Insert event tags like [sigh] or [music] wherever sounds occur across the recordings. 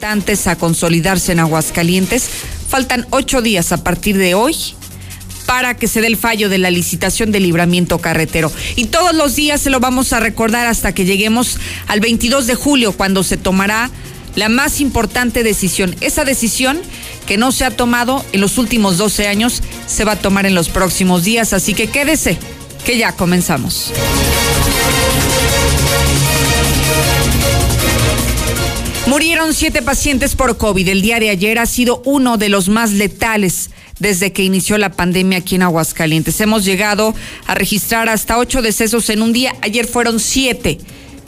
importantes a consolidarse en Aguascalientes. Faltan ocho días a partir de hoy para que se dé el fallo de la licitación de libramiento carretero. Y todos los días se lo vamos a recordar hasta que lleguemos al 22 de julio, cuando se tomará la más importante decisión. Esa decisión que no se ha tomado en los últimos 12 años se va a tomar en los próximos días. Así que quédese, que ya comenzamos. Murieron siete pacientes por COVID. El día de ayer ha sido uno de los más letales desde que inició la pandemia aquí en Aguascalientes. Hemos llegado a registrar hasta ocho decesos en un día. Ayer fueron siete.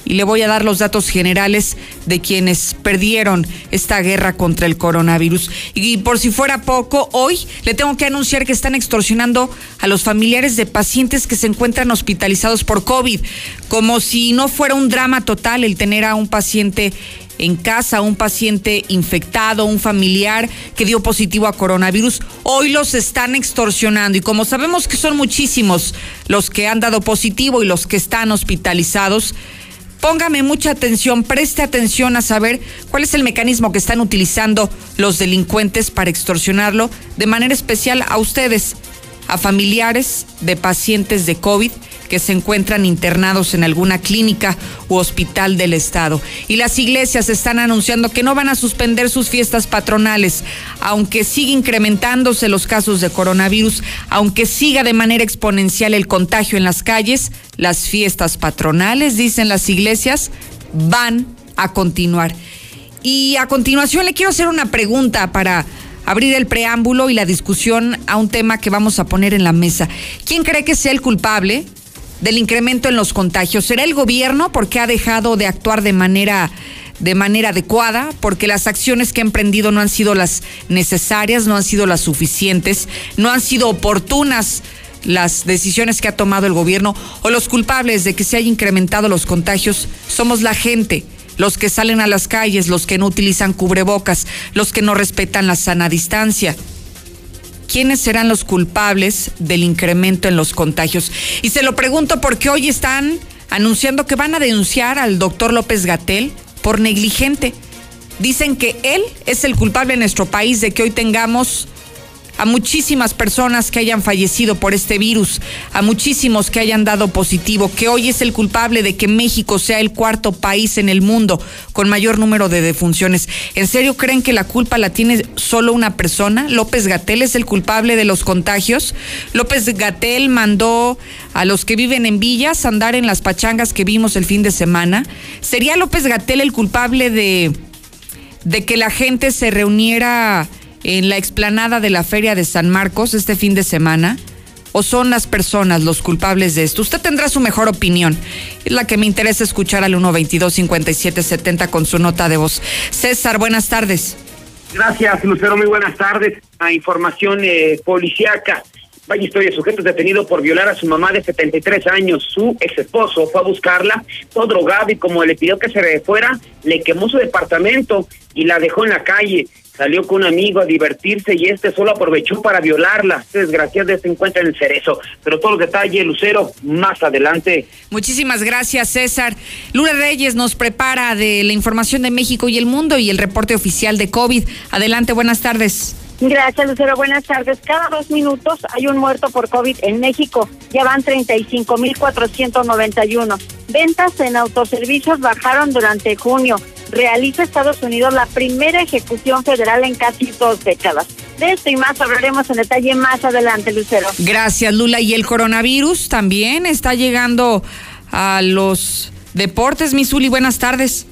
Y le voy a dar los datos generales de quienes perdieron esta guerra contra el coronavirus. Y por si fuera poco, hoy le tengo que anunciar que están extorsionando a los familiares de pacientes que se encuentran hospitalizados por COVID, como si no fuera un drama total el tener a un paciente en casa un paciente infectado, un familiar que dio positivo a coronavirus, hoy los están extorsionando. Y como sabemos que son muchísimos los que han dado positivo y los que están hospitalizados, póngame mucha atención, preste atención a saber cuál es el mecanismo que están utilizando los delincuentes para extorsionarlo, de manera especial a ustedes, a familiares de pacientes de COVID que se encuentran internados en alguna clínica u hospital del Estado. Y las iglesias están anunciando que no van a suspender sus fiestas patronales, aunque siga incrementándose los casos de coronavirus, aunque siga de manera exponencial el contagio en las calles, las fiestas patronales, dicen las iglesias, van a continuar. Y a continuación le quiero hacer una pregunta para abrir el preámbulo y la discusión a un tema que vamos a poner en la mesa. ¿Quién cree que sea el culpable del incremento en los contagios? ¿Será el gobierno porque ha dejado de actuar de manera de manera adecuada, porque las acciones que ha emprendido no han sido las necesarias, no han sido las suficientes, no han sido oportunas las decisiones que ha tomado el gobierno o los culpables de que se haya incrementado los contagios somos la gente, los que salen a las calles, los que no utilizan cubrebocas, los que no respetan la sana distancia quiénes serán los culpables del incremento en los contagios. Y se lo pregunto porque hoy están anunciando que van a denunciar al doctor López Gatel por negligente. Dicen que él es el culpable en nuestro país de que hoy tengamos a muchísimas personas que hayan fallecido por este virus, a muchísimos que hayan dado positivo, que hoy es el culpable de que México sea el cuarto país en el mundo con mayor número de defunciones. ¿En serio creen que la culpa la tiene solo una persona? ¿López Gatel es el culpable de los contagios? López Gatel mandó a los que viven en villas andar en las pachangas que vimos el fin de semana. ¿Sería López Gatel el culpable de, de que la gente se reuniera en la explanada de la Feria de San Marcos este fin de semana? ¿O son las personas los culpables de esto? Usted tendrá su mejor opinión. Es la que me interesa escuchar al 122-5770 con su nota de voz. César, buenas tardes. Gracias, Lucero. Muy buenas tardes. A información eh, policíaca. Vaya historia, sujeto detenido por violar a su mamá de 73 años. Su ex esposo fue a buscarla, todo drogado y como le pidió que se fuera, le quemó su departamento y la dejó en la calle salió con un amigo a divertirse y este solo aprovechó para violarla. Este desgraciado se encuentra en el cerezo. Pero todos los detalles, Lucero, más adelante. Muchísimas gracias, César. Lula Reyes nos prepara de la información de México y el mundo y el reporte oficial de COVID. Adelante, buenas tardes. Gracias, Lucero. Buenas tardes. Cada dos minutos hay un muerto por COVID en México. Ya van 35.491. Ventas en autoservicios bajaron durante junio realiza Estados Unidos la primera ejecución federal en casi dos décadas. De esto y más hablaremos en detalle más adelante, Lucero. Gracias, Lula. Y el coronavirus también está llegando a los deportes. Misuli, buenas tardes.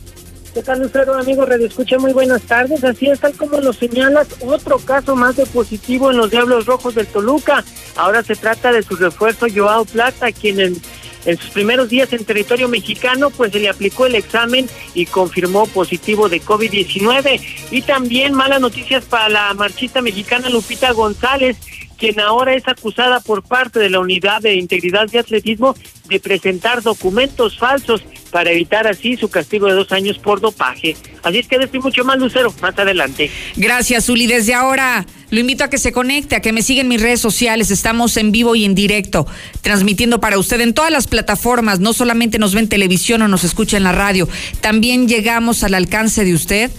¿Qué tal, Lucero, amigo? Radio Escucha, muy buenas tardes. Así es, tal como lo señalas, otro caso más de positivo en los Diablos Rojos del Toluca. Ahora se trata de su refuerzo, Joao Plata, quien en en sus primeros días en territorio mexicano, pues se le aplicó el examen y confirmó positivo de COVID-19. Y también malas noticias para la marchita mexicana Lupita González, quien ahora es acusada por parte de la Unidad de Integridad de Atletismo de presentar documentos falsos para evitar así su castigo de dos años por dopaje. Así es que estoy mucho más, Lucero, más adelante. Gracias, Uli. Desde ahora lo invito a que se conecte, a que me siga en mis redes sociales. Estamos en vivo y en directo, transmitiendo para usted en todas las plataformas. No solamente nos ve en televisión o nos escucha en la radio, también llegamos al alcance de usted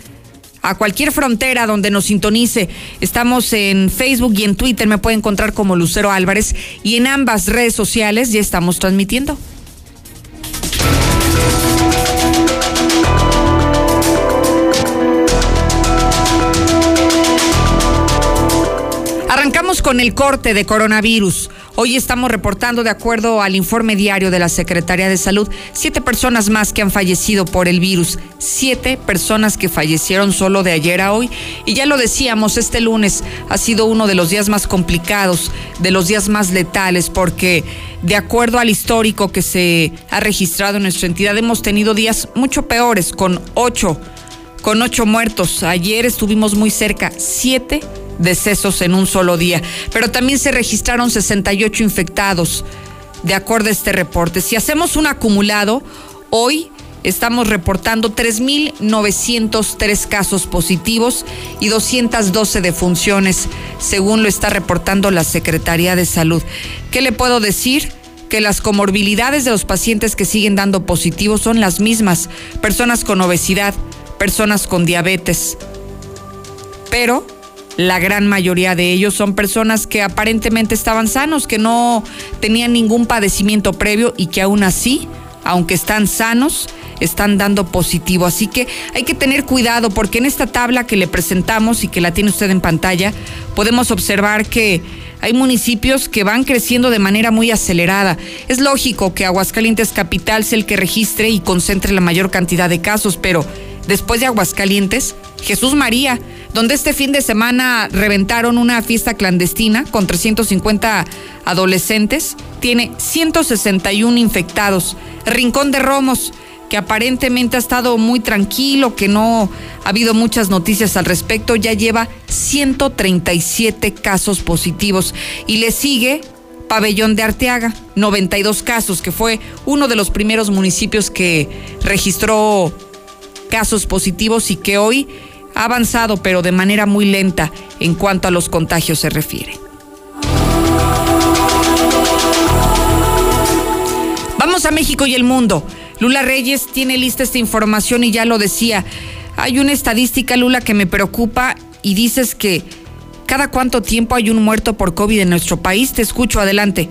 a cualquier frontera donde nos sintonice. Estamos en Facebook y en Twitter, me puede encontrar como Lucero Álvarez y en ambas redes sociales ya estamos transmitiendo. Con el corte de coronavirus. Hoy estamos reportando, de acuerdo al informe diario de la Secretaría de Salud, siete personas más que han fallecido por el virus. Siete personas que fallecieron solo de ayer a hoy. Y ya lo decíamos, este lunes ha sido uno de los días más complicados, de los días más letales, porque de acuerdo al histórico que se ha registrado en nuestra entidad, hemos tenido días mucho peores, con ocho, con ocho muertos. Ayer estuvimos muy cerca, siete decesos en un solo día, pero también se registraron 68 infectados, de acuerdo a este reporte. Si hacemos un acumulado, hoy estamos reportando 3.903 casos positivos y 212 defunciones, según lo está reportando la Secretaría de Salud. ¿Qué le puedo decir? que las comorbilidades de los pacientes que siguen dando positivos son las mismas, personas con obesidad, personas con diabetes. Pero la gran mayoría de ellos son personas que aparentemente estaban sanos, que no tenían ningún padecimiento previo y que aún así, aunque están sanos, están dando positivo. Así que hay que tener cuidado porque en esta tabla que le presentamos y que la tiene usted en pantalla, podemos observar que hay municipios que van creciendo de manera muy acelerada. Es lógico que Aguascalientes Capital sea el que registre y concentre la mayor cantidad de casos, pero después de Aguascalientes, Jesús María, donde este fin de semana reventaron una fiesta clandestina con 350 adolescentes, tiene 161 infectados. Rincón de Romos, que aparentemente ha estado muy tranquilo, que no ha habido muchas noticias al respecto, ya lleva 137 casos positivos y le sigue Pabellón de Arteaga, 92 casos, que fue uno de los primeros municipios que registró casos positivos y que hoy ha avanzado, pero de manera muy lenta en cuanto a los contagios se refiere. Vamos a México y el mundo. Lula Reyes tiene lista esta información y ya lo decía. Hay una estadística, Lula, que me preocupa y dices que cada cuánto tiempo hay un muerto por COVID en nuestro país. Te escucho, adelante.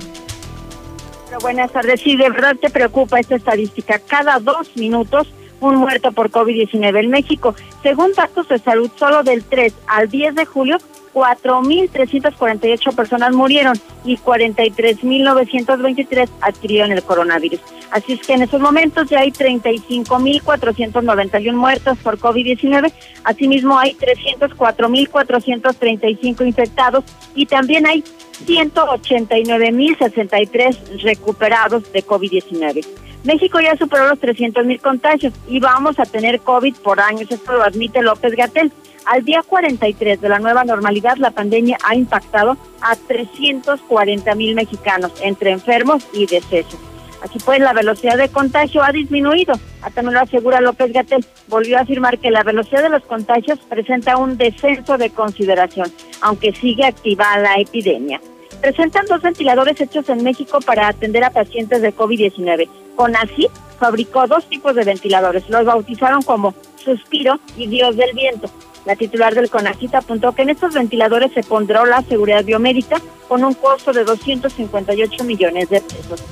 buenas tardes. Sí, de verdad te preocupa esta estadística. Cada dos minutos un muerto por COVID-19 en México. Según datos de salud, solo del 3 al 10 de julio, 4.348 personas murieron y 43.923 adquirieron el coronavirus. Así es que en estos momentos ya hay 35.491 muertos por COVID-19. Asimismo, hay 304.435 infectados y también hay 189.063 recuperados de COVID-19. México ya superó los 300 mil contagios y vamos a tener COVID por años, esto lo admite López Gatel. Al día 43 de la nueva normalidad, la pandemia ha impactado a 340 mil mexicanos entre enfermos y decesos. Así pues, la velocidad de contagio ha disminuido. También lo asegura López Gatel. Volvió a afirmar que la velocidad de los contagios presenta un descenso de consideración, aunque sigue activa la epidemia. Presentan dos ventiladores hechos en México para atender a pacientes de COVID-19. CONACYT fabricó dos tipos de ventiladores. Los bautizaron como Suspiro y Dios del Viento. La titular del CONACYT apuntó que en estos ventiladores se pondrá la seguridad biomédica con un costo de 258 millones de pesos.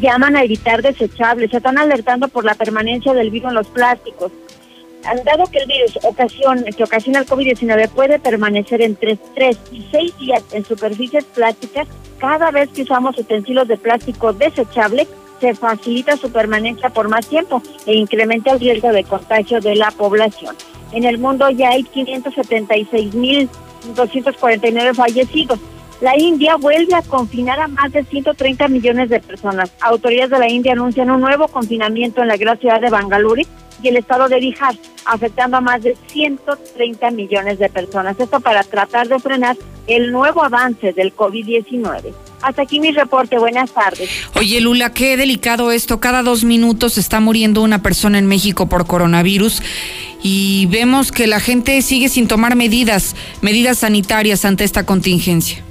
Llaman a evitar desechables, se están alertando por la permanencia del virus en los plásticos. Dado que el virus ocasiona, que ocasiona el COVID-19 puede permanecer entre 3 y 6 días en superficies plásticas, cada vez que usamos utensilios de plástico desechable, se facilita su permanencia por más tiempo e incrementa el riesgo de contagio de la población. En el mundo ya hay 576.249 fallecidos. La India vuelve a confinar a más de 130 millones de personas. Autoridades de la India anuncian un nuevo confinamiento en la gran ciudad de Bangalore y el estado de Bihar, afectando a más de 130 millones de personas. Esto para tratar de frenar el nuevo avance del COVID-19. Hasta aquí mi reporte. Buenas tardes. Oye, Lula, qué delicado esto. Cada dos minutos está muriendo una persona en México por coronavirus y vemos que la gente sigue sin tomar medidas, medidas sanitarias ante esta contingencia.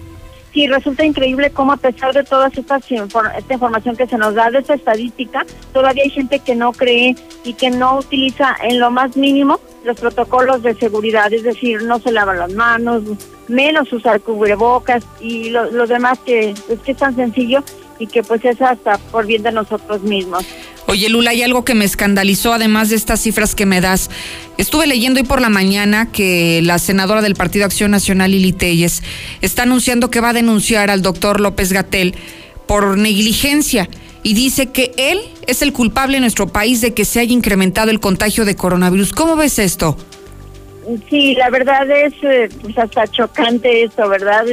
Sí, resulta increíble cómo a pesar de toda esta, esta información que se nos da de esta estadística, todavía hay gente que no cree y que no utiliza en lo más mínimo los protocolos de seguridad, es decir, no se lavan las manos, menos usar cubrebocas y lo, lo demás que es que es tan sencillo y que pues es hasta por bien de nosotros mismos. Oye, Lula, hay algo que me escandalizó, además de estas cifras que me das. Estuve leyendo hoy por la mañana que la senadora del Partido Acción Nacional, Lili Telles, está anunciando que va a denunciar al doctor López Gatel por negligencia y dice que él es el culpable en nuestro país de que se haya incrementado el contagio de coronavirus. ¿Cómo ves esto? Sí, la verdad es eh, pues hasta chocante esto, ¿verdad?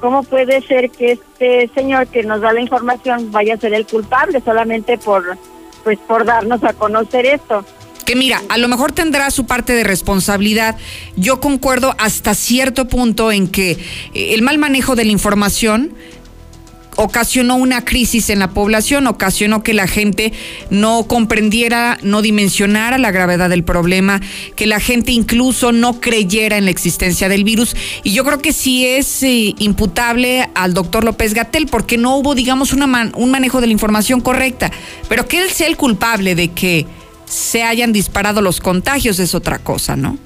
¿Cómo puede ser que este señor que nos da la información vaya a ser el culpable solamente por pues por darnos a conocer esto? que mira, a lo mejor tendrá su parte de responsabilidad. Yo concuerdo hasta cierto punto en que eh, el mal manejo de la información ocasionó una crisis en la población, ocasionó que la gente no comprendiera, no dimensionara la gravedad del problema, que la gente incluso no creyera en la existencia del virus. Y yo creo que sí es eh, imputable al doctor López Gatel porque no hubo, digamos, una un manejo de la información correcta. Pero que él sea el culpable de que se hayan disparado los contagios es otra cosa, ¿no?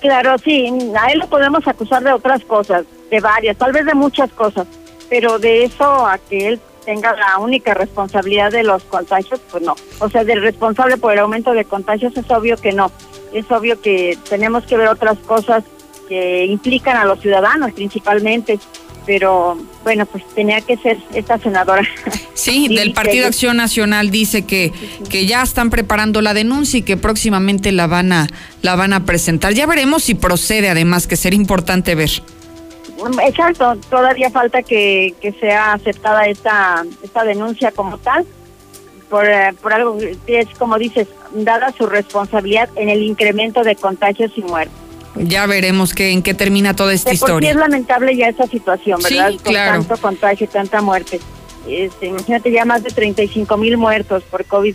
Claro, sí, a él lo podemos acusar de otras cosas, de varias, tal vez de muchas cosas pero de eso a que él tenga la única responsabilidad de los contagios, pues no. O sea, del responsable por el aumento de contagios es obvio que no. Es obvio que tenemos que ver otras cosas que implican a los ciudadanos principalmente, pero bueno, pues tenía que ser esta senadora. [laughs] Sí, del Partido Acción Nacional dice que, que ya están preparando la denuncia y que próximamente la van a la van a presentar. Ya veremos si procede, además, que será importante ver. Exacto, todavía falta que, que sea aceptada esta, esta denuncia como tal, por, eh, por algo que es, como dices, dada su responsabilidad en el incremento de contagios y muertes. Ya veremos que, en qué termina toda esta de historia. Porque es lamentable ya esta situación, ¿verdad? Sí, claro. Con tanto contagio tanta muerte. Este, imagínate ya más de 35 mil muertos por COVID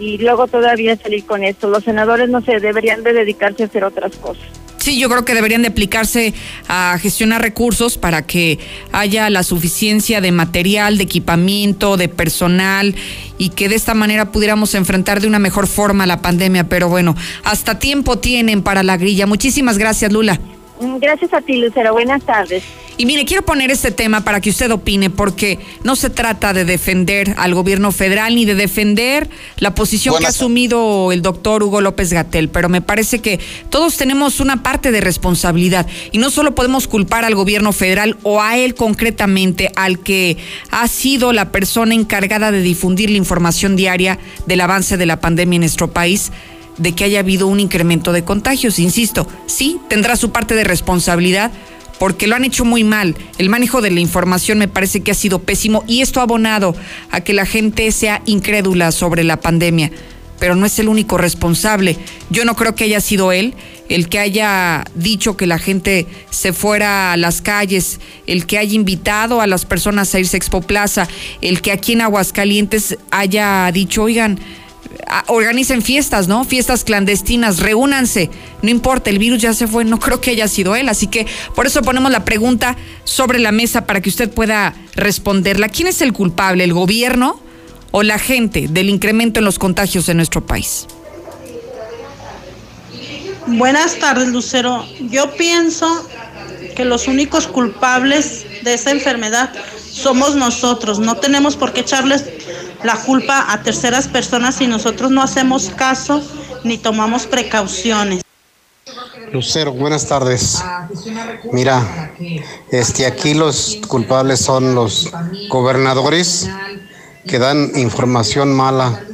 y luego todavía salir con esto. Los senadores no se deberían de dedicarse a hacer otras cosas. Sí, yo creo que deberían de aplicarse a gestionar recursos para que haya la suficiencia de material, de equipamiento, de personal y que de esta manera pudiéramos enfrentar de una mejor forma la pandemia. Pero bueno, hasta tiempo tienen para la grilla. Muchísimas gracias, Lula. Gracias a ti, Lucero. Buenas tardes. Y mire, quiero poner este tema para que usted opine, porque no se trata de defender al gobierno federal ni de defender la posición que ha asumido el doctor Hugo López Gatel, pero me parece que todos tenemos una parte de responsabilidad y no solo podemos culpar al gobierno federal o a él concretamente, al que ha sido la persona encargada de difundir la información diaria del avance de la pandemia en nuestro país de que haya habido un incremento de contagios. Insisto, sí, tendrá su parte de responsabilidad, porque lo han hecho muy mal. El manejo de la información me parece que ha sido pésimo y esto ha abonado a que la gente sea incrédula sobre la pandemia. Pero no es el único responsable. Yo no creo que haya sido él el que haya dicho que la gente se fuera a las calles, el que haya invitado a las personas a irse a Expo Plaza, el que aquí en Aguascalientes haya dicho, oigan, organicen fiestas, ¿no? Fiestas clandestinas, reúnanse. No importa, el virus ya se fue, no [laughs] creo que haya sido él. Así que por eso ponemos la pregunta sobre la mesa para que usted pueda responderla. ¿Quién es el culpable, el gobierno o la gente del incremento en los contagios en nuestro país? Buenas tardes, Lucero. Yo pienso que los únicos culpables de esa enfermedad somos nosotros. No tenemos por qué echarles la culpa a terceras personas si nosotros no hacemos caso ni tomamos precauciones. Lucero, buenas tardes. Mira, este aquí los culpables son los gobernadores que dan información mala.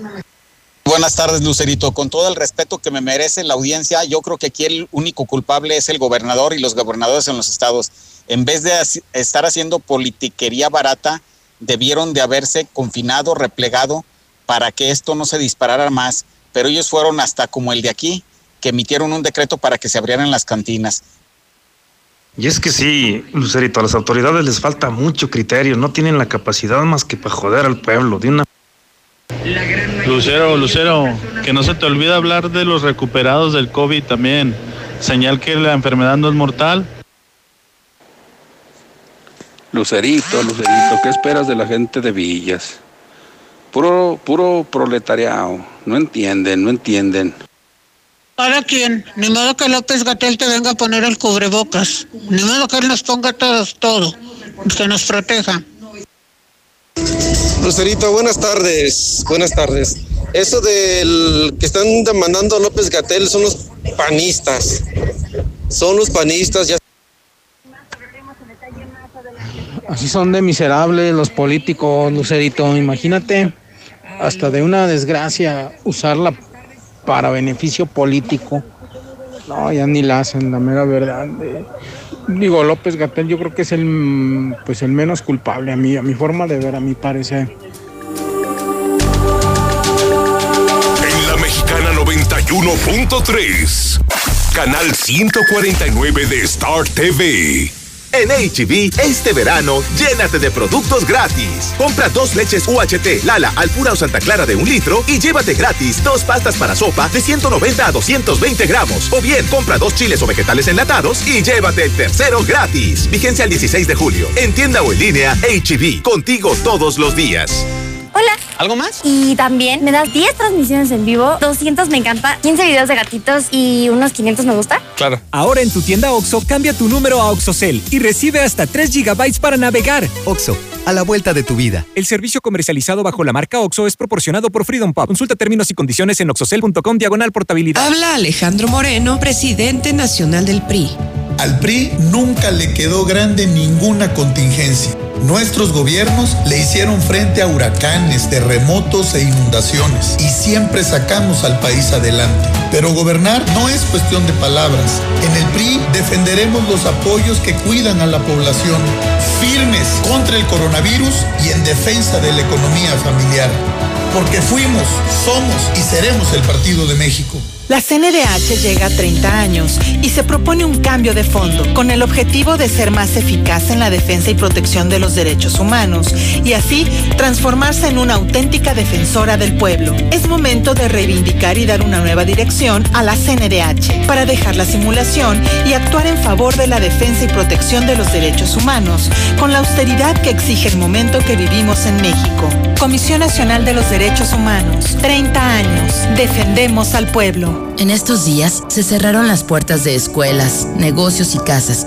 Buenas tardes, Lucerito. Con todo el respeto que me merece la audiencia, yo creo que aquí el único culpable es el gobernador y los gobernadores en los estados. En vez de estar haciendo politiquería barata, debieron de haberse confinado, replegado, para que esto no se disparara más. Pero ellos fueron hasta como el de aquí, que emitieron un decreto para que se abrieran las cantinas. Y es que sí, Lucerito, a las autoridades les falta mucho criterio, no tienen la capacidad más que para joder al pueblo de una... Lucero, Lucero, que no se te olvide hablar de los recuperados del COVID también. Señal que la enfermedad no es mortal Lucerito, Lucerito, ¿qué esperas de la gente de Villas? Puro, puro proletariado, no entienden, no entienden. ¿Para quién? Ni modo que López Gatel te venga a poner el cubrebocas. Ni modo que él nos ponga todos todo. Que nos proteja. Lucerito, buenas tardes. Buenas tardes. Eso del que están demandando a López Gatel son los panistas. Son los panistas. Ya... Así son de miserables los políticos, Lucerito. Imagínate, hasta de una desgracia usarla para beneficio político. No, ya ni la hacen, la mera verdad. Digo, López Gatel yo creo que es el, pues el menos culpable a mí, a mi forma de ver, a mi parecer. En la Mexicana 91.3, canal 149 de Star TV. En HB, este verano, llénate de productos gratis. Compra dos leches UHT, Lala, Alpura o Santa Clara de un litro y llévate gratis dos pastas para sopa de 190 a 220 gramos. O bien, compra dos chiles o vegetales enlatados y llévate el tercero gratis. Vigencia el 16 de julio. En tienda o en línea, HB, contigo todos los días. Hola. ¿Algo más? Y también me das 10 transmisiones en vivo, 200 me encanta, 15 videos de gatitos y unos 500 me gusta. Claro. Ahora en tu tienda OXO, cambia tu número a OXOCEL y recibe hasta 3 GB para navegar. OXO, a la vuelta de tu vida. El servicio comercializado bajo la marca OXO es proporcionado por Freedom Pop. Consulta términos y condiciones en oxocel.com diagonal portabilidad. Habla Alejandro Moreno, presidente nacional del PRI. Al PRI nunca le quedó grande ninguna contingencia. Nuestros gobiernos le hicieron frente a huracanes, terremotos e inundaciones y siempre sacamos al país adelante. Pero gobernar no es cuestión de palabras. En el PRI defenderemos los apoyos que cuidan a la población, firmes contra el coronavirus y en defensa de la economía familiar. Porque fuimos, somos y seremos el Partido de México. La CNDH llega a 30 años y se propone un cambio de fondo con el objetivo de ser más eficaz en la defensa y protección de los derechos humanos y así transformarse en una auténtica defensora del pueblo. Es momento de reivindicar y dar una nueva dirección a la CNDH para dejar la simulación y actuar en favor de la defensa y protección de los derechos humanos con la austeridad que exige el momento que vivimos en México. Comisión Nacional de los Derechos Humanos, 30 años, defendemos al pueblo. En estos días se cerraron las puertas de escuelas, negocios y casas,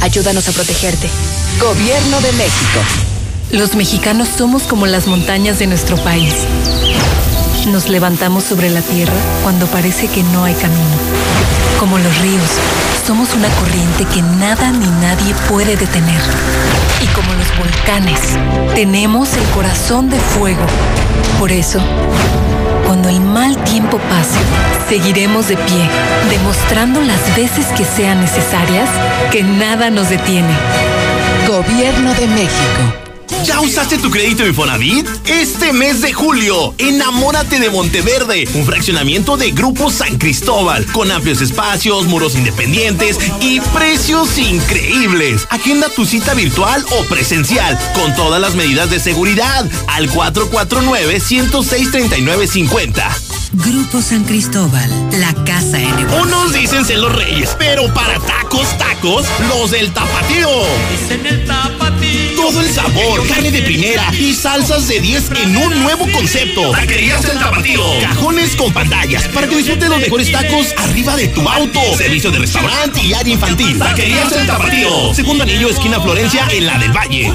Ayúdanos a protegerte. Gobierno de México. Los mexicanos somos como las montañas de nuestro país. Nos levantamos sobre la tierra cuando parece que no hay camino. Como los ríos, somos una corriente que nada ni nadie puede detener. Y como los volcanes, tenemos el corazón de fuego. Por eso, cuando el mal tiempo pase, seguiremos de pie, demostrando las veces que sean necesarias que nada nos detiene. Gobierno de México. ¿Ya usaste tu crédito Infonavit? Este mes de julio, enamórate de Monteverde, un fraccionamiento de Grupo San Cristóbal, con amplios espacios, muros independientes y precios increíbles. Agenda tu cita virtual o presencial, con todas las medidas de seguridad, al 449-106-3950. Grupo San Cristóbal, la casa en Unos dicen ser los reyes, pero para tacos, tacos, los del tapatío. en el tapatío. Todo el sabor, carne de primera y salsas de 10 en un nuevo concepto. Taquerías del tapatío. Cajones con pantallas para que disfrutes los mejores tacos arriba de tu auto. Servicio de restaurante y área infantil. Taquerías del tapatío. Segundo anillo, esquina Florencia, en la del Valle.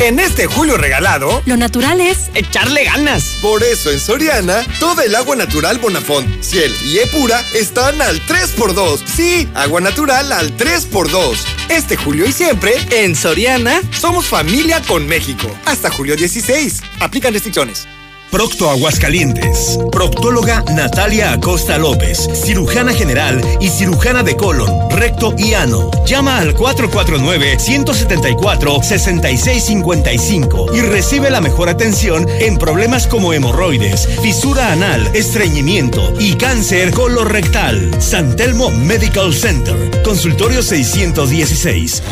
En este julio regalado, lo natural es echarle ganas. Por eso en Soriana, todo el agua natural Bonafont, Ciel y Epura están al 3x2. Sí, agua natural al 3x2. Este julio y siempre, en Soriana, somos familia con México. Hasta julio 16. Aplican restricciones. Procto Aguascalientes. Proctóloga Natalia Acosta López, cirujana general y cirujana de colon, recto y ano. Llama al 449-174-6655 y recibe la mejor atención en problemas como hemorroides, fisura anal, estreñimiento y cáncer colorectal. San Telmo Medical Center. Consultorio 616.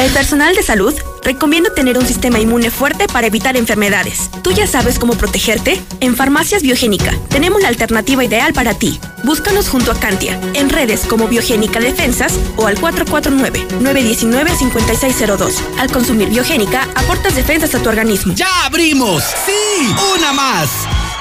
El personal de salud recomienda tener un sistema inmune fuerte para evitar enfermedades. ¿Tú ya sabes cómo protegerte? En Farmacias Biogénica tenemos la alternativa ideal para ti. Búscanos junto a Cantia, en redes como Biogénica Defensas o al 449-919-5602. Al consumir Biogénica, aportas defensas a tu organismo. ¡Ya abrimos! ¡Sí! ¡Una más!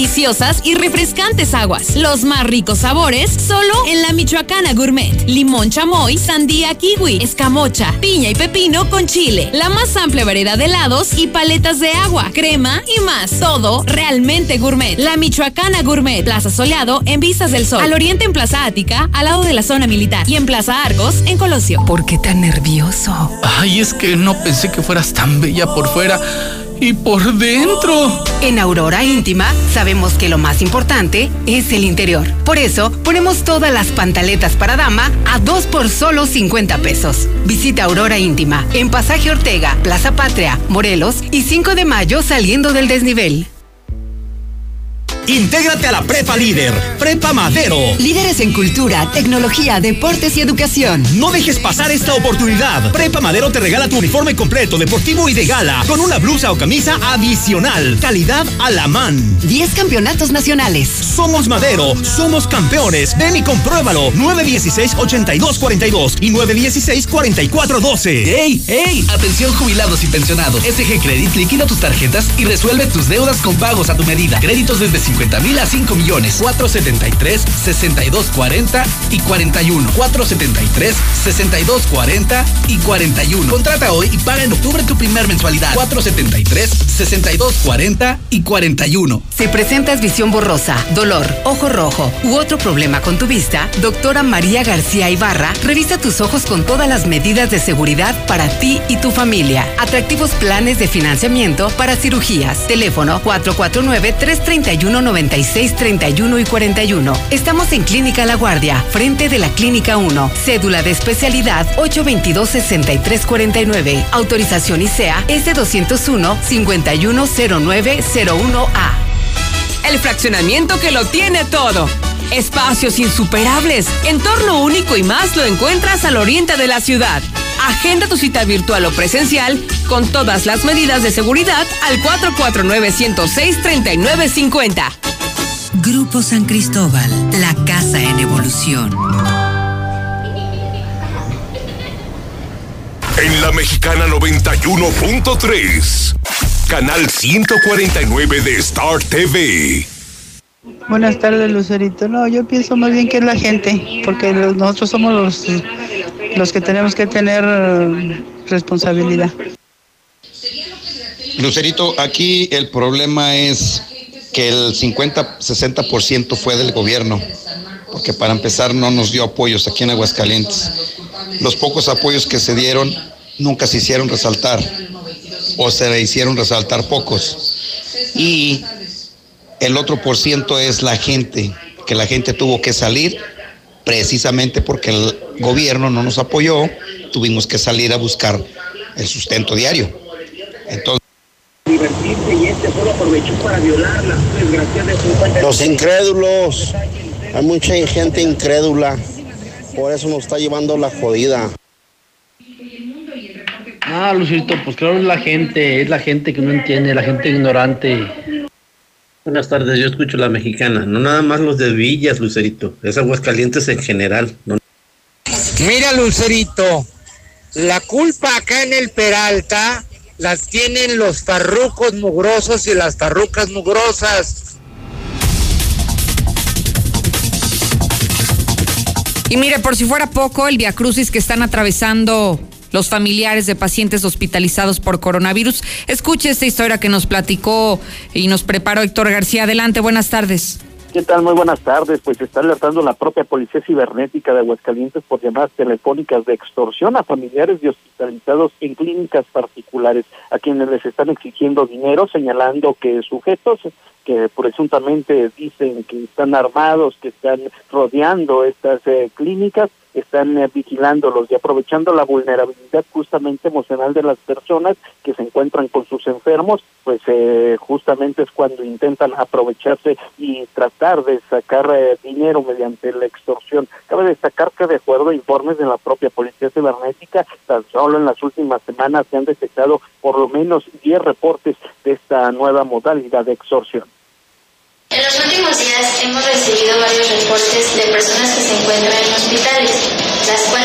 Deliciosas y refrescantes aguas. Los más ricos sabores solo en la Michoacana Gourmet. Limón chamoy, sandía kiwi, escamocha, piña y pepino con chile. La más amplia variedad de helados y paletas de agua, crema y más. Todo realmente gourmet. La Michoacana Gourmet. Plaza Soleado en Vistas del Sol. Al oriente en Plaza Ática, al lado de la zona militar. Y en Plaza Argos, en Colosio. ¿Por qué tan nervioso? Ay, es que no pensé que fueras tan bella por fuera y por dentro. En Aurora Íntima sabemos que lo más importante es el interior. Por eso ponemos todas las pantaletas para dama a dos por solo 50 pesos. Visita Aurora Íntima en Pasaje Ortega, Plaza Patria, Morelos y 5 de mayo saliendo del desnivel. Intégrate a la Prepa Líder, Prepa Madero. Líderes en cultura, tecnología, deportes y educación. No dejes pasar esta oportunidad. Prepa Madero te regala tu uniforme completo, deportivo y de gala, con una blusa o camisa adicional. Calidad a la man. 10 campeonatos nacionales. Somos Madero, somos campeones. Ven y compruébalo. 916-8242 y 916-4412. ¡Ey, ey! Atención jubilados y pensionados. SG Credit liquida tus tarjetas y resuelve tus deudas con pagos a tu medida. Créditos desde 50 mil a 5 millones. 473 6240 y 41. 473 6240 y 41. Contrata hoy y paga en octubre tu primer mensualidad. 473 6240 y 41. Si presentas visión borrosa, dolor, ojo rojo u otro problema con tu vista, doctora María García Ibarra revisa tus ojos con todas las medidas de seguridad para ti y tu familia. Atractivos planes de financiamiento para cirugías. Teléfono 449 331 96 31 y 41. Estamos en Clínica La Guardia, frente de la Clínica 1. Cédula de especialidad 822-6349. Autorización ICEA S201 510901A. El fraccionamiento que lo tiene todo. Espacios insuperables, entorno único y más lo encuentras al oriente de la ciudad. Agenda tu cita virtual o presencial con todas las medidas de seguridad al 449-106-3950. Grupo San Cristóbal, la casa en evolución. En la mexicana 91.3, canal 149 de Star TV. Buenas tardes, Lucerito. No, yo pienso más bien que es la gente, porque nosotros somos los, los que tenemos que tener eh, responsabilidad. Lucerito, aquí el problema es que el 50-60% fue del gobierno, porque para empezar no nos dio apoyos aquí en Aguascalientes. Los pocos apoyos que se dieron nunca se hicieron resaltar, o se hicieron resaltar pocos. Y el otro por ciento es la gente, que la gente tuvo que salir precisamente porque el gobierno no nos apoyó, tuvimos que salir a buscar el sustento diario. Entonces, este solo aprovechó para violarla. Desgracia de 50 Los incrédulos, hay mucha gente incrédula, por eso nos está llevando la jodida. Ah, Lucito, pues claro, es la gente, es la gente que no entiende, la gente ignorante. Buenas tardes, yo escucho la mexicana, no nada más los de Villas, Lucerito, es Aguascalientes en general. Mira, Lucerito, la culpa acá en el Peralta las tienen los farrucos mugrosos y las farrucas mugrosas. Y mire, por si fuera poco, el viacrucis que están atravesando los familiares de pacientes hospitalizados por coronavirus. Escuche esta historia que nos platicó y nos preparó Héctor García. Adelante, buenas tardes. ¿Qué tal? Muy buenas tardes. Pues está alertando la propia Policía Cibernética de Aguascalientes por llamadas telefónicas de extorsión a familiares de hospitalizados en clínicas particulares, a quienes les están exigiendo dinero, señalando que sujetos que presuntamente dicen que están armados, que están rodeando estas eh, clínicas, están eh, vigilándolos y aprovechando la vulnerabilidad justamente emocional de las personas que se encuentran con sus enfermos, pues eh, justamente es cuando intentan aprovecharse y tratar de sacar eh, dinero mediante la extorsión. Cabe destacar que de acuerdo a informes de la propia Policía Cibernética, tan solo en las últimas semanas se han detectado por lo menos 10 reportes de esta nueva modalidad de extorsión. En los últimos días hemos recibido varios reportes de personas que se encuentran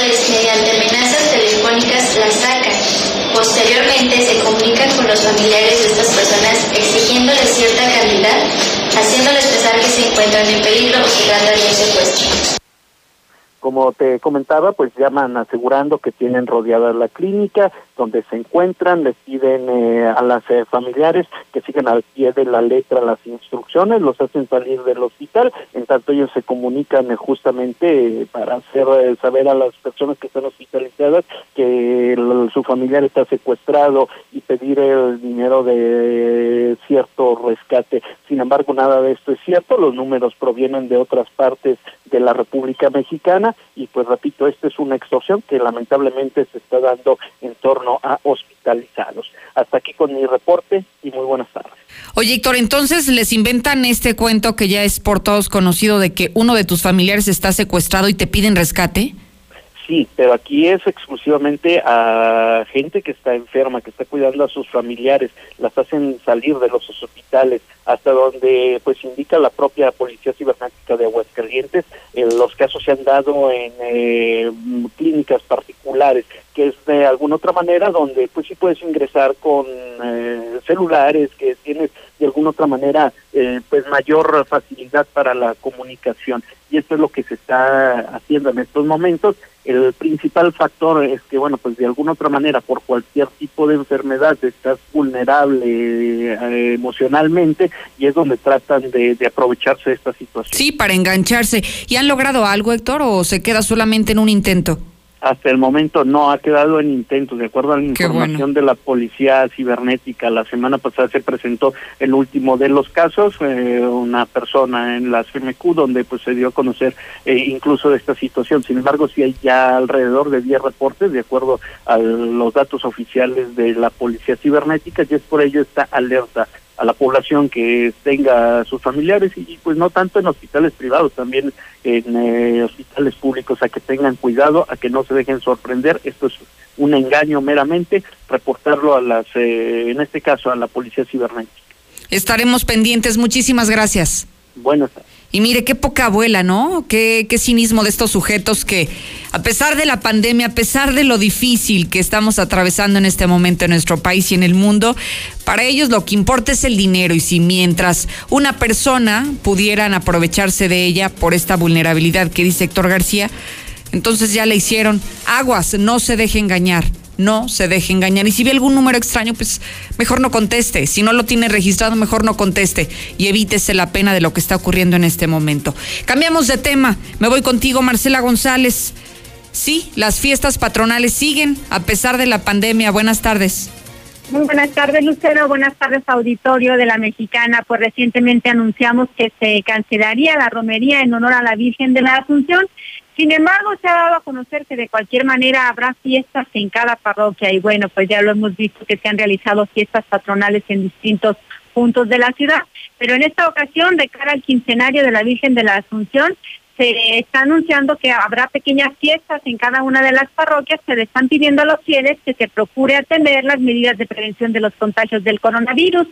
cuales mediante amenazas telefónicas las sacan. Posteriormente se comunican con los familiares de estas personas exigiéndoles cierta cantidad, haciéndoles pensar que se encuentran en peligro o se trata de un secuestro. Como te comentaba, pues llaman asegurando que tienen rodeada la clínica donde se encuentran, les piden eh, a las eh, familiares que sigan al pie de la letra las instrucciones, los hacen salir del hospital, en tanto ellos se comunican eh, justamente para hacer saber a las personas que están hospitalizadas que su familiar está secuestrado y pedir el dinero de cierto rescate. Sin embargo, nada de esto es cierto, los números provienen de otras partes de la República Mexicana y pues repito, esta es una extorsión que lamentablemente se está dando en torno a hospitalizados. Hasta aquí con mi reporte y muy buenas tardes. Oye, Héctor, entonces les inventan este cuento que ya es por todos conocido de que uno de tus familiares está secuestrado y te piden rescate. Sí, pero aquí es exclusivamente a gente que está enferma, que está cuidando a sus familiares, las hacen salir de los hospitales, hasta donde pues indica la propia Policía Cibernética de Aguascalientes, eh, los casos se han dado en eh, clínicas particulares, que es de alguna otra manera donde pues sí puedes ingresar con eh, celulares, que tienes de alguna otra manera pues mayor facilidad para la comunicación. Y esto es lo que se está haciendo en estos momentos el principal factor es que, bueno, pues de alguna otra manera, por cualquier tipo de enfermedad, estás vulnerable eh, emocionalmente y es donde tratan de, de, aprovecharse de esta situación. Sí, para engancharse. ¿Y han logrado algo, Héctor, o se queda solamente en un intento? Hasta el momento no ha quedado en intentos. De acuerdo a la información de la policía cibernética, la semana pasada se presentó el último de los casos, eh, una persona en la CMQ donde pues se dio a conocer eh, incluso de esta situación. Sin embargo, sí hay ya alrededor de 10 reportes, de acuerdo a los datos oficiales de la policía cibernética, y es por ello esta alerta a la población que tenga sus familiares y pues no tanto en hospitales privados, también en eh, hospitales públicos, a que tengan cuidado, a que no se dejen sorprender. Esto es un engaño meramente, reportarlo a las, eh, en este caso, a la Policía Cibernética. Estaremos pendientes. Muchísimas gracias. Buenas tardes. Y mire, qué poca abuela, ¿no? Qué, qué cinismo de estos sujetos que, a pesar de la pandemia, a pesar de lo difícil que estamos atravesando en este momento en nuestro país y en el mundo, para ellos lo que importa es el dinero. Y si mientras una persona pudieran aprovecharse de ella por esta vulnerabilidad que dice Héctor García, entonces ya le hicieron aguas, no se deje engañar no se deje engañar. Y si ve algún número extraño, pues mejor no conteste. Si no lo tiene registrado, mejor no conteste y evítese la pena de lo que está ocurriendo en este momento. Cambiamos de tema. Me voy contigo, Marcela González. Sí, las fiestas patronales siguen a pesar de la pandemia. Buenas tardes. Muy buenas tardes, Lucero. Buenas tardes, auditorio de la Mexicana. Pues recientemente anunciamos que se cancelaría la romería en honor a la Virgen de la Asunción sin embargo, se ha dado a conocer que de cualquier manera habrá fiestas en cada parroquia y bueno, pues ya lo hemos visto que se han realizado fiestas patronales en distintos puntos de la ciudad. Pero en esta ocasión, de cara al quincenario de la Virgen de la Asunción, se está anunciando que habrá pequeñas fiestas en cada una de las parroquias. Se le están pidiendo a los fieles que se procure atender las medidas de prevención de los contagios del coronavirus.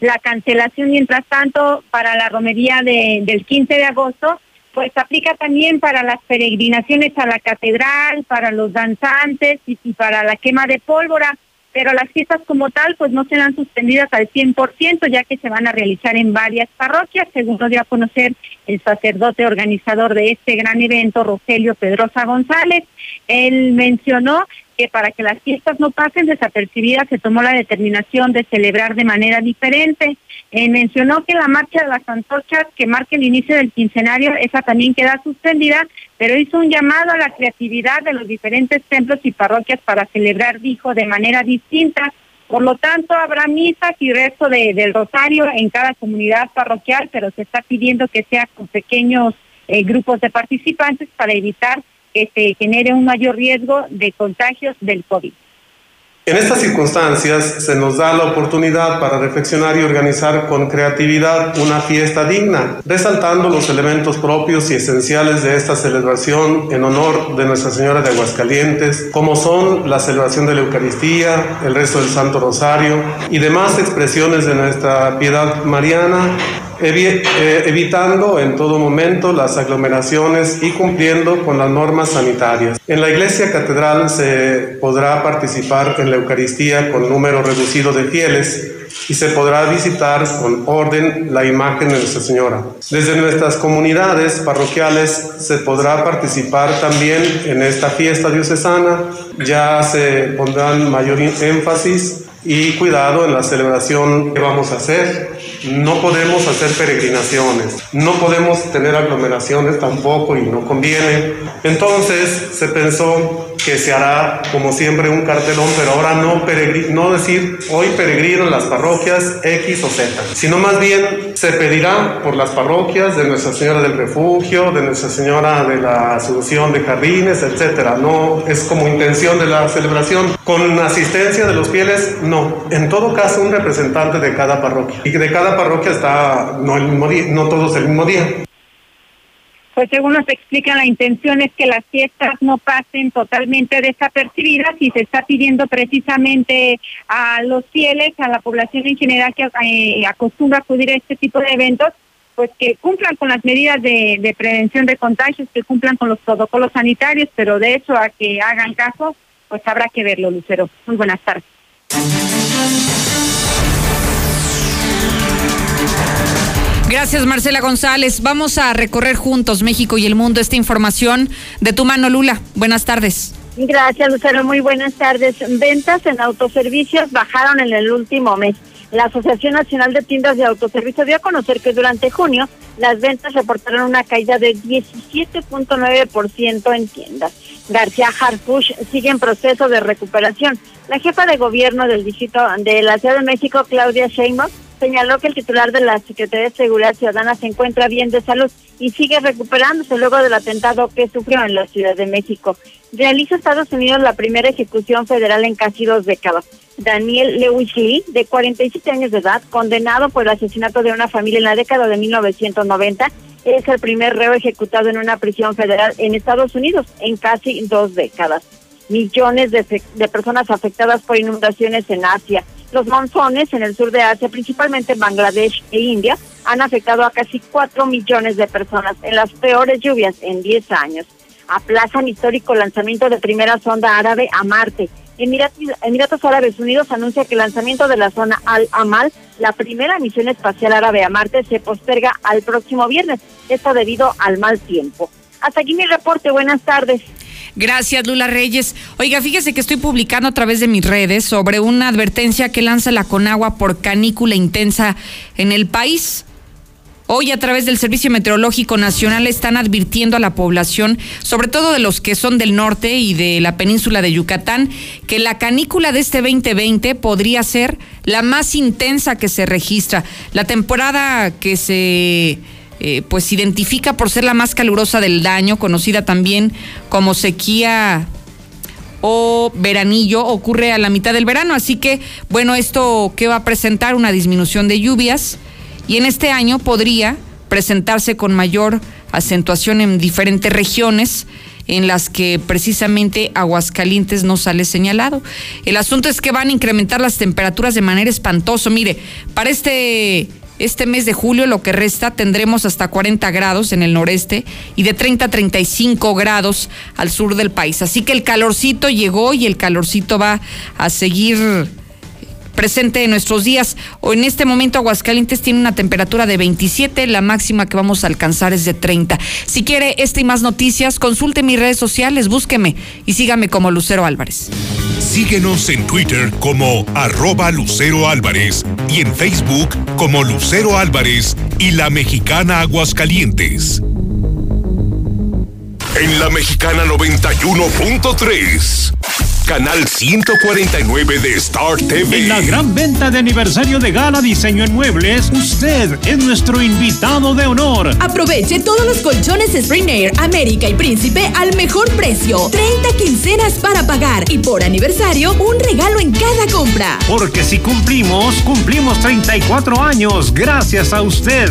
La cancelación, mientras tanto, para la romería de, del 15 de agosto, pues aplica también para las peregrinaciones a la catedral, para los danzantes y, y para la quema de pólvora pero las fiestas como tal pues no serán suspendidas al 100% ya que se van a realizar en varias parroquias, según lo dio a conocer el sacerdote organizador de este gran evento, Rogelio Pedrosa González. Él mencionó para que las fiestas no pasen desapercibidas se tomó la determinación de celebrar de manera diferente. Eh, mencionó que la marcha de las antorchas que marca el inicio del quincenario, esa también queda suspendida, pero hizo un llamado a la creatividad de los diferentes templos y parroquias para celebrar, dijo, de manera distinta. Por lo tanto, habrá misas y resto de, del rosario en cada comunidad parroquial, pero se está pidiendo que sea con pequeños eh, grupos de participantes para evitar se genere un mayor riesgo de contagios del COVID. En estas circunstancias se nos da la oportunidad para reflexionar y organizar con creatividad una fiesta digna, resaltando los elementos propios y esenciales de esta celebración en honor de Nuestra Señora de Aguascalientes, como son la celebración de la Eucaristía, el resto del Santo Rosario y demás expresiones de nuestra piedad mariana eh, evitando en todo momento las aglomeraciones y cumpliendo con las normas sanitarias. En la iglesia catedral se podrá participar en la Eucaristía con número reducido de fieles y se podrá visitar con orden la imagen de Nuestra Señora. Desde nuestras comunidades parroquiales se podrá participar también en esta fiesta diocesana. Ya se pondrán mayor énfasis y cuidado en la celebración que vamos a hacer. No podemos hacer peregrinaciones, no podemos tener aglomeraciones tampoco y no conviene. Entonces se pensó que se hará como siempre un cartelón, pero ahora no, no decir hoy peregrino en las parroquias X o Z, sino más bien se pedirá por las parroquias de Nuestra Señora del Refugio, de Nuestra Señora de la Asunción de Jardines, etcétera. No es como intención de la celebración. Con asistencia de los fieles, no. En todo caso, un representante de cada parroquia. Y de cada parroquia está no el mismo día, no todos el mismo día. Pues según nos explican, la intención es que las fiestas no pasen totalmente desapercibidas y se está pidiendo precisamente a los fieles, a la población en general que eh, acostumbra acudir a este tipo de eventos, pues que cumplan con las medidas de, de prevención de contagios, que cumplan con los protocolos sanitarios, pero de hecho a que hagan caso, pues habrá que verlo, Lucero. Muy buenas tardes. Gracias, Marcela González. Vamos a recorrer juntos México y el mundo esta información de tu mano, Lula. Buenas tardes. Gracias, Lucero. Muy buenas tardes. Ventas en autoservicios bajaron en el último mes. La Asociación Nacional de Tiendas de Autoservicio dio a conocer que durante junio las ventas reportaron una caída de 17.9% en tiendas. García Harfush sigue en proceso de recuperación. La jefa de gobierno del distrito de la Ciudad de México, Claudia Sheinbaum, señaló que el titular de la Secretaría de Seguridad Ciudadana se encuentra bien de salud y sigue recuperándose luego del atentado que sufrió en la Ciudad de México. Realiza Estados Unidos la primera ejecución federal en casi dos décadas. Daniel Lewis Lee, de 47 años de edad, condenado por el asesinato de una familia en la década de 1990, es el primer reo ejecutado en una prisión federal en Estados Unidos en casi dos décadas. Millones de, de personas afectadas por inundaciones en Asia los monzones en el sur de Asia, principalmente en Bangladesh e India, han afectado a casi 4 millones de personas en las peores lluvias en 10 años. Aplazan histórico lanzamiento de primera sonda árabe a Marte. Emiratos, Árabes Unidos anuncia que el lanzamiento de la zona Al-Amal, la primera misión espacial árabe a Marte, se posterga al próximo viernes. Esto debido al mal tiempo. Hasta aquí mi reporte. Buenas tardes. Gracias, Lula Reyes. Oiga, fíjese que estoy publicando a través de mis redes sobre una advertencia que lanza la Conagua por canícula intensa en el país. Hoy a través del Servicio Meteorológico Nacional están advirtiendo a la población, sobre todo de los que son del norte y de la península de Yucatán, que la canícula de este 2020 podría ser la más intensa que se registra. La temporada que se eh, pues se identifica por ser la más calurosa del daño, conocida también como sequía o veranillo, ocurre a la mitad del verano. Así que, bueno, esto que va a presentar una disminución de lluvias y en este año podría presentarse con mayor acentuación en diferentes regiones en las que precisamente Aguascalientes no sale señalado. El asunto es que van a incrementar las temperaturas de manera espantosa. Mire, para este este mes de julio, lo que resta, tendremos hasta 40 grados en el noreste y de 30 a 35 grados al sur del país. Así que el calorcito llegó y el calorcito va a seguir presente en nuestros días. O en este momento Aguascalientes tiene una temperatura de 27, la máxima que vamos a alcanzar es de 30. Si quiere esta y más noticias, consulte mis redes sociales, búsqueme y sígame como Lucero Álvarez. Síguenos en Twitter como arroba Lucero Álvarez y en Facebook como Lucero Álvarez y la mexicana Aguascalientes. En la mexicana 91.3 canal 149 de Star TV. En la gran venta de aniversario de Gala Diseño en Muebles, usted es nuestro invitado de honor. Aproveche todos los colchones Spring Air, América y Príncipe al mejor precio. 30 quincenas para pagar y por aniversario un regalo en cada compra. Porque si cumplimos, cumplimos 34 años gracias a usted.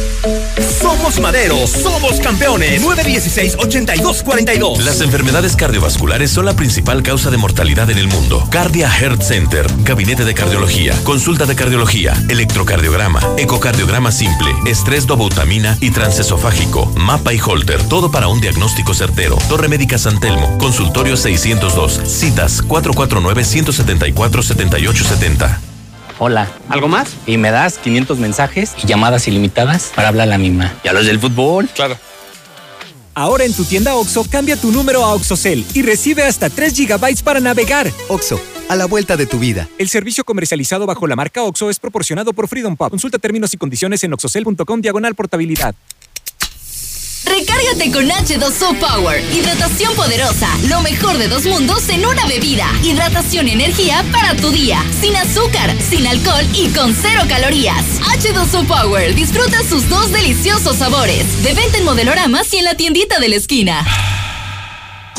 Somos Madero, somos campeones. 916-8242. Las enfermedades cardiovasculares son la principal causa de mortalidad en el mundo. Cardia Heart Center, gabinete de cardiología, consulta de cardiología, electrocardiograma, ecocardiograma simple, estrés dobutamina y transesofágico, mapa y holter, todo para un diagnóstico certero. Torre Médica San Telmo, consultorio 602, citas 449 174 7870. Hola. ¿Algo más? Y me das 500 mensajes y llamadas ilimitadas para hablar a la misma. ¿Y a los del fútbol? Claro. Ahora en tu tienda OXO, cambia tu número a OXOCEL y recibe hasta 3 GB para navegar. OXO, a la vuelta de tu vida. El servicio comercializado bajo la marca OXO es proporcionado por Freedom Pop. Consulta términos y condiciones en oxocel.com diagonal portabilidad. Recárgate con H2O Power. Hidratación poderosa. Lo mejor de dos mundos en una bebida. Hidratación y energía para tu día. Sin azúcar, sin alcohol y con cero calorías. H2O Power. Disfruta sus dos deliciosos sabores. De venta en modeloramas y en la tiendita de la esquina.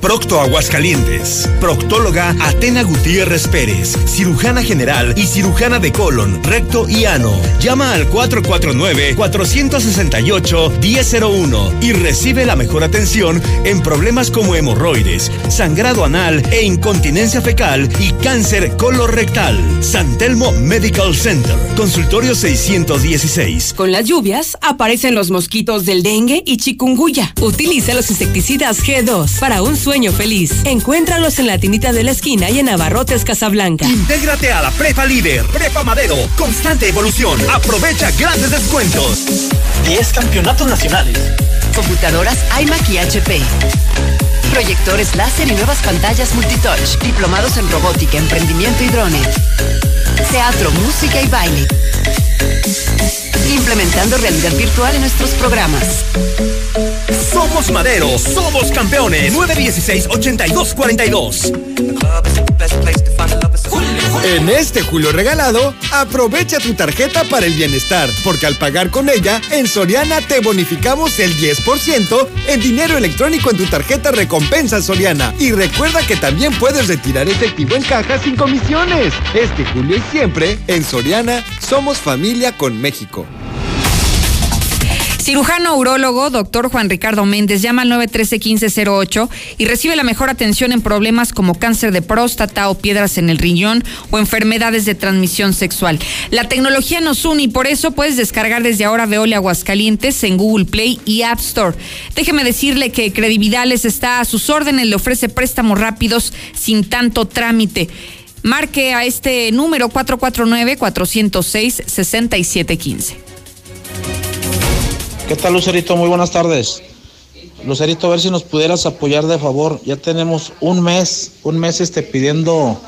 Procto Aguascalientes. Proctóloga Atena Gutiérrez Pérez. Cirujana general y cirujana de colon, recto y ano. Llama al 449-468-1001 y recibe la mejor atención en problemas como hemorroides, sangrado anal e incontinencia fecal y cáncer colorectal. San Telmo Medical Center. Consultorio 616. Con las lluvias aparecen los mosquitos del dengue y chikungunya. Utiliza los insecticidas G2 para un sueño feliz. Encuéntralos en la tinita de la esquina y en Abarrotes Casablanca. Intégrate a la Prepa Líder, Prepa Madero, constante evolución. Aprovecha grandes descuentos. 10 campeonatos nacionales. Computadoras iMac y HP. Proyectores láser y nuevas pantallas multitouch. Diplomados en robótica, emprendimiento y drones. Teatro, música y baile. Implementando realidad virtual en nuestros programas. Somos Madero, somos campeones. 916-8242. En este julio regalado, aprovecha tu tarjeta para el bienestar, porque al pagar con ella, en Soriana te bonificamos el 10% en dinero electrónico en tu tarjeta Recompensa Soriana. Y recuerda que también puedes retirar efectivo en caja sin comisiones. Este julio y siempre, en Soriana, somos familia con México. Cirujano urólogo, doctor Juan Ricardo Méndez, llama al 913-1508 y recibe la mejor atención en problemas como cáncer de próstata o piedras en el riñón o enfermedades de transmisión sexual. La tecnología nos une y por eso puedes descargar desde ahora Veolia Aguascalientes en Google Play y App Store. Déjeme decirle que Credividales está a sus órdenes, le ofrece préstamos rápidos sin tanto trámite. Marque a este número 449-406-6715. ¿Qué tal, Lucerito? Muy buenas tardes. Lucerito, a ver si nos pudieras apoyar de favor. Ya tenemos un mes, un mes este, pidiendo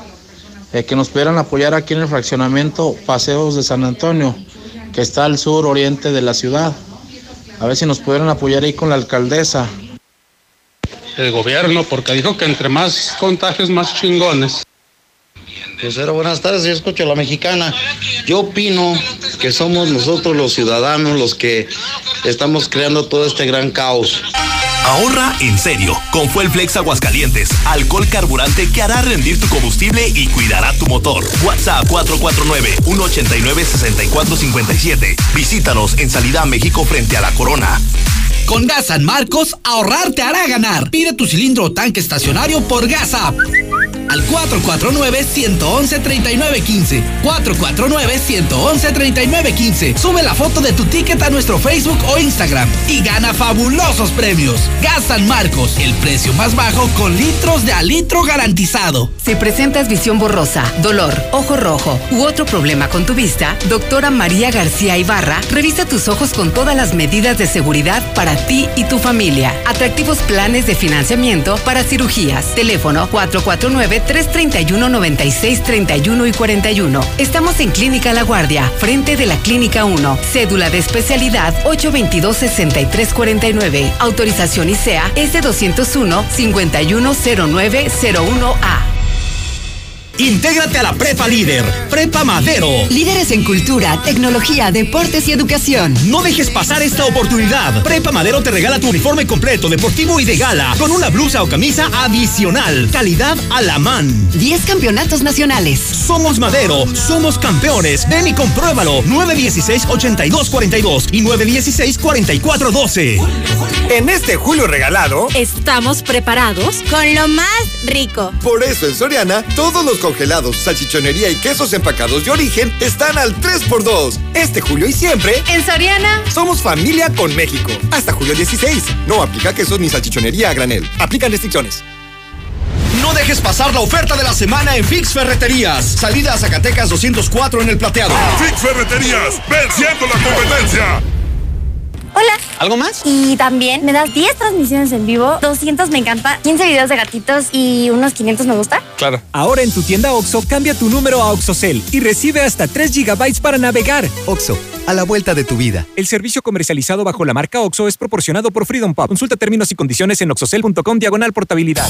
eh, que nos pudieran apoyar aquí en el fraccionamiento Paseos de San Antonio, que está al sur oriente de la ciudad. A ver si nos pudieran apoyar ahí con la alcaldesa. El gobierno, porque dijo que entre más contagios, más chingones. Lucero, buenas tardes, yo escucho a la mexicana. Yo opino que somos nosotros los ciudadanos los que estamos creando todo este gran caos. Ahorra en serio con Fuel Flex Aguascalientes, alcohol carburante que hará rendir tu combustible y cuidará tu motor. WhatsApp 449-189-6457. Visítanos en Salida México frente a la Corona. Con Gas San Marcos, ahorrar te hará ganar. Pide tu cilindro o tanque estacionario por Gas App al 449-111-3915. 449-111-3915. Sube la foto de tu ticket a nuestro Facebook o Instagram y gana fabulosos premios. Gas San Marcos, el precio más bajo con litros de a litro garantizado. Si presentas visión borrosa, dolor, ojo rojo u otro problema con tu vista, doctora María García Ibarra revisa tus ojos con todas las medidas de seguridad para ti y tu familia. Atractivos planes de financiamiento para cirugías. Teléfono 449 331 96 31 y 41. Estamos en Clínica La Guardia, frente de la Clínica 1. Cédula de especialidad 822 6349. Autorización ICEA es de 201 510901A. Intégrate a la Prepa Líder, Prepa Madero. Líderes en cultura, tecnología, deportes y educación. No dejes pasar esta oportunidad. Prepa Madero te regala tu uniforme completo, deportivo y de gala, con una blusa o camisa adicional. Calidad a la man. 10 campeonatos nacionales. Somos Madero, somos campeones. Ven y compruébalo. 916-8242 y 916-4412. En este julio regalado, estamos preparados con lo más rico. Por eso en Soriana, todos los congelados, salchichonería y quesos empacados de origen están al 3x2. Este julio y siempre. En Soriana. Somos familia con México. Hasta julio 16. No aplica quesos ni salchichonería a granel. Aplican restricciones. No dejes pasar la oferta de la semana en Fix Ferreterías. Salida a Zacatecas 204 en el plateado. Fix Ferreterías, venciendo la competencia. Hola. ¿Algo más? Y también me das 10 transmisiones en vivo, 200 me encanta, 15 videos de gatitos y unos 500 me gusta. Claro. Ahora en tu tienda OXO, cambia tu número a OXOCEL y recibe hasta 3 GB para navegar. OXO, a la vuelta de tu vida. El servicio comercializado bajo la marca OXO es proporcionado por Freedom Pop. Consulta términos y condiciones en oxocel.com diagonal portabilidad.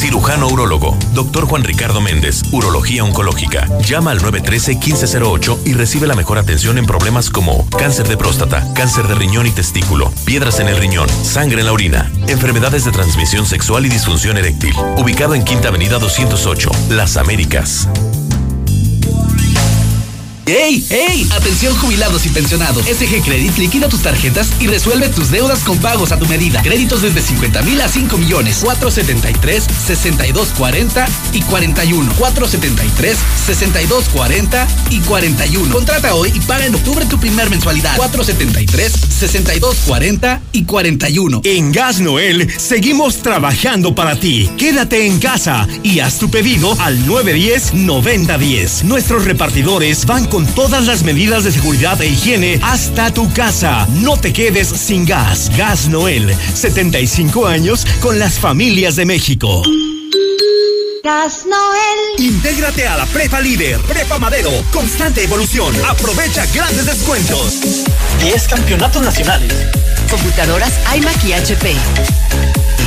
Cirujano urólogo, doctor Juan Ricardo Méndez, Urología Oncológica. Llama al 913-1508 y recibe la mejor atención en problemas como cáncer de próstata, cáncer de riñón y testículo, piedras en el riñón, sangre en la orina, enfermedades de transmisión sexual y disfunción eréctil. Ubicado en Quinta Avenida 208, Las Américas. ¡Ey! ¡Ey! Atención jubilados y pensionados. SG Credit liquida tus tarjetas y resuelve tus deudas con pagos a tu medida. Créditos desde 50 mil a 5 millones. 473 6240 y 41. 473 6240 y 41. Contrata hoy y paga en octubre tu primer mensualidad. 473 6240 y 41. En Gas Noel seguimos trabajando para ti. Quédate en casa y haz tu pedido al 910-9010. Nuestros repartidores van con todas las medidas de seguridad e higiene hasta tu casa. No te quedes sin gas. Gas Noel, 75 años con las familias de México. Gas Noel. Intégrate a la Prepa Líder, Prepa Madero, constante evolución. Aprovecha grandes descuentos. 10 campeonatos nacionales. Computadoras iMac y HP.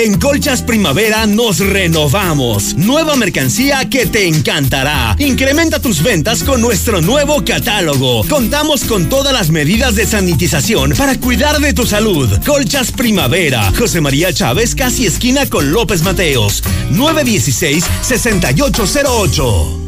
En Colchas Primavera nos renovamos. Nueva mercancía que te encantará. Incrementa tus ventas con nuestro nuevo catálogo. Contamos con todas las medidas de sanitización para cuidar de tu salud. Colchas Primavera. José María Chávez, casi esquina con López Mateos. 916-6808.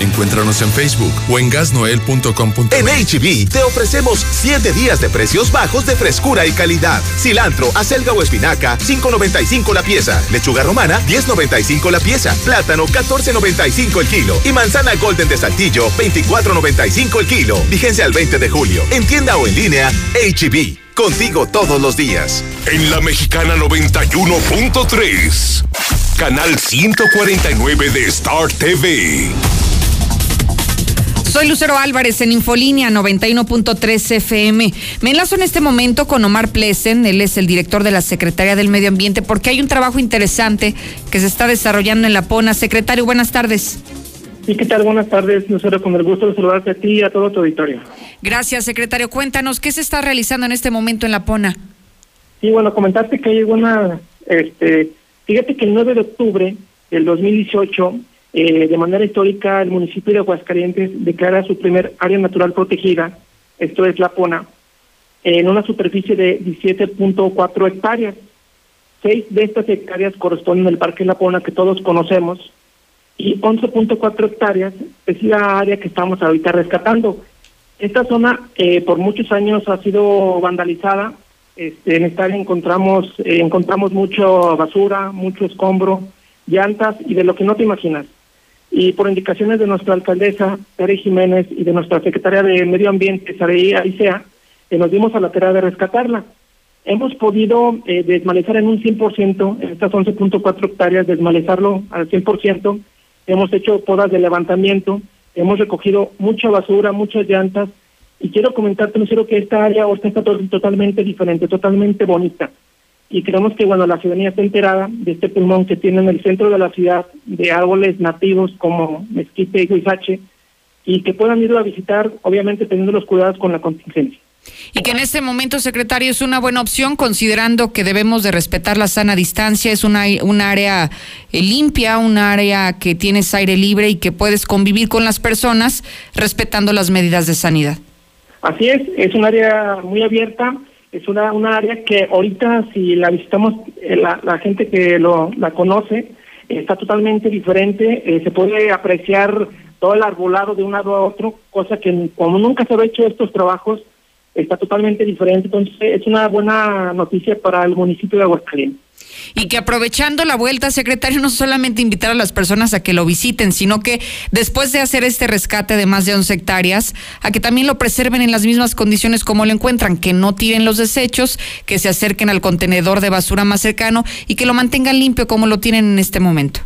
Encuéntranos en Facebook o en gasnoel.com. En HB te ofrecemos 7 días de precios bajos de frescura y calidad. Cilantro, acelga o espinaca, 5.95 la pieza. Lechuga romana, 10.95 la pieza. Plátano, 14.95 el kilo. Y manzana golden de saltillo, 24.95 el kilo. Vigencia al 20 de julio. En tienda o en línea, HB. Contigo todos los días. En la Mexicana 91.3. Canal 149 de Star TV. Soy Lucero Álvarez en Infolínea 91.3 FM. Me enlazo en este momento con Omar Plesen, él es el director de la Secretaría del Medio Ambiente, porque hay un trabajo interesante que se está desarrollando en la PONA. Secretario, buenas tardes. Sí, ¿qué tal? Buenas tardes, Lucero, con el gusto de saludarte a ti y a todo tu auditorio. Gracias, secretario. Cuéntanos, ¿qué se está realizando en este momento en la PONA? Sí, bueno, comentarte que hay una, este, fíjate que el 9 de octubre del 2018 eh, de manera histórica, el municipio de Aguascalientes declara su primer área natural protegida, esto es La Pona, en una superficie de 17.4 hectáreas. Seis de estas hectáreas corresponden al Parque La Pona que todos conocemos y 11.4 hectáreas es la área que estamos ahorita rescatando. Esta zona eh, por muchos años ha sido vandalizada. Este, en esta área encontramos, eh, encontramos mucho basura, mucho escombro, llantas y de lo que no te imaginas y por indicaciones de nuestra alcaldesa, Tere Jiménez, y de nuestra secretaria de Medio Ambiente, Sareí Aicea, eh, nos dimos a la tarea de rescatarla. Hemos podido eh, desmalezar en un 100%, en estas 11.4 hectáreas, desmalezarlo al 100%. Hemos hecho podas de levantamiento, hemos recogido mucha basura, muchas llantas, y quiero comentarte, quiero que esta área ahora está totalmente diferente, totalmente bonita y creemos que cuando la ciudadanía está enterada de este pulmón que tiene en el centro de la ciudad de árboles nativos como mezquite y guizache y que puedan ir a visitar, obviamente teniendo los cuidados con la contingencia. Y que en este momento, secretario, es una buena opción, considerando que debemos de respetar la sana distancia, es una, un área eh, limpia, un área que tienes aire libre y que puedes convivir con las personas respetando las medidas de sanidad. Así es, es un área muy abierta, es una, una área que ahorita si la visitamos, eh, la, la gente que lo, la conoce, está totalmente diferente, eh, se puede apreciar todo el arbolado de un lado a otro, cosa que como nunca se había hecho estos trabajos, está totalmente diferente, entonces es una buena noticia para el municipio de Aguascalientes. Y que aprovechando la vuelta, secretario, no solamente invitar a las personas a que lo visiten, sino que después de hacer este rescate de más de 11 hectáreas, a que también lo preserven en las mismas condiciones como lo encuentran, que no tiren los desechos, que se acerquen al contenedor de basura más cercano y que lo mantengan limpio como lo tienen en este momento.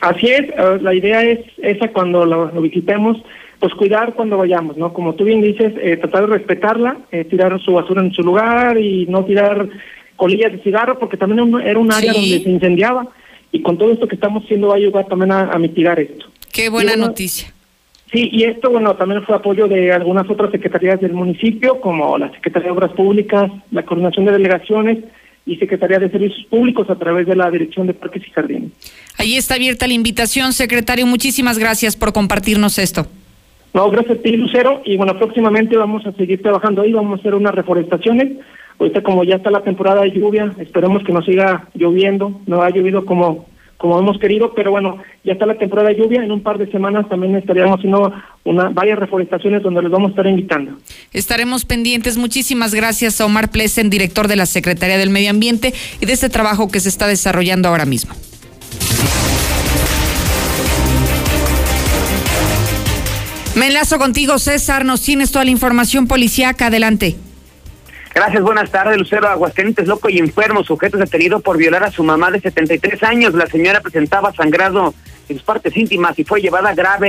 Así es, eh, la idea es esa cuando lo, visitemos, pues cuidar cuando vayamos, ¿no? Como tú bien dices, eh, tratar de respetarla, eh, tirar su basura en su lugar y no tirar colillas de cigarro, porque también era un área donde se incendiaba. Y con todo esto que estamos haciendo va a ayudar también a, mitigar esto. Qué buena noticia. Sí, y esto, bueno, también fue apoyo de algunas otras secretarías del municipio, como la Secretaría de Obras Públicas, la Coordinación de Delegaciones y Secretaría de Servicios Públicos a través de la Dirección de Parques y Jardines. Ahí está abierta la invitación, secretario. Muchísimas gracias por compartirnos esto. No, gracias a ti, Lucero. Y bueno, próximamente vamos a seguir trabajando ahí, vamos a hacer unas reforestaciones Ahorita como ya está la temporada de lluvia, esperemos que no siga lloviendo, no ha llovido como como hemos querido, pero bueno, ya está la temporada de lluvia, en un par de semanas también estaríamos haciendo varias reforestaciones donde les vamos a estar invitando. Estaremos pendientes. Muchísimas gracias a Omar Plesen, director de la Secretaría del Medio Ambiente y de este trabajo que se está desarrollando ahora mismo. Me enlazo contigo, César. Nos tienes toda la información policíaca. Adelante. Gracias, buenas tardes. Lucero Aguascalientes, loco y enfermo, sujeto detenido por violar a su mamá de 73 años. La señora presentaba sangrado en sus partes íntimas y fue llevada grave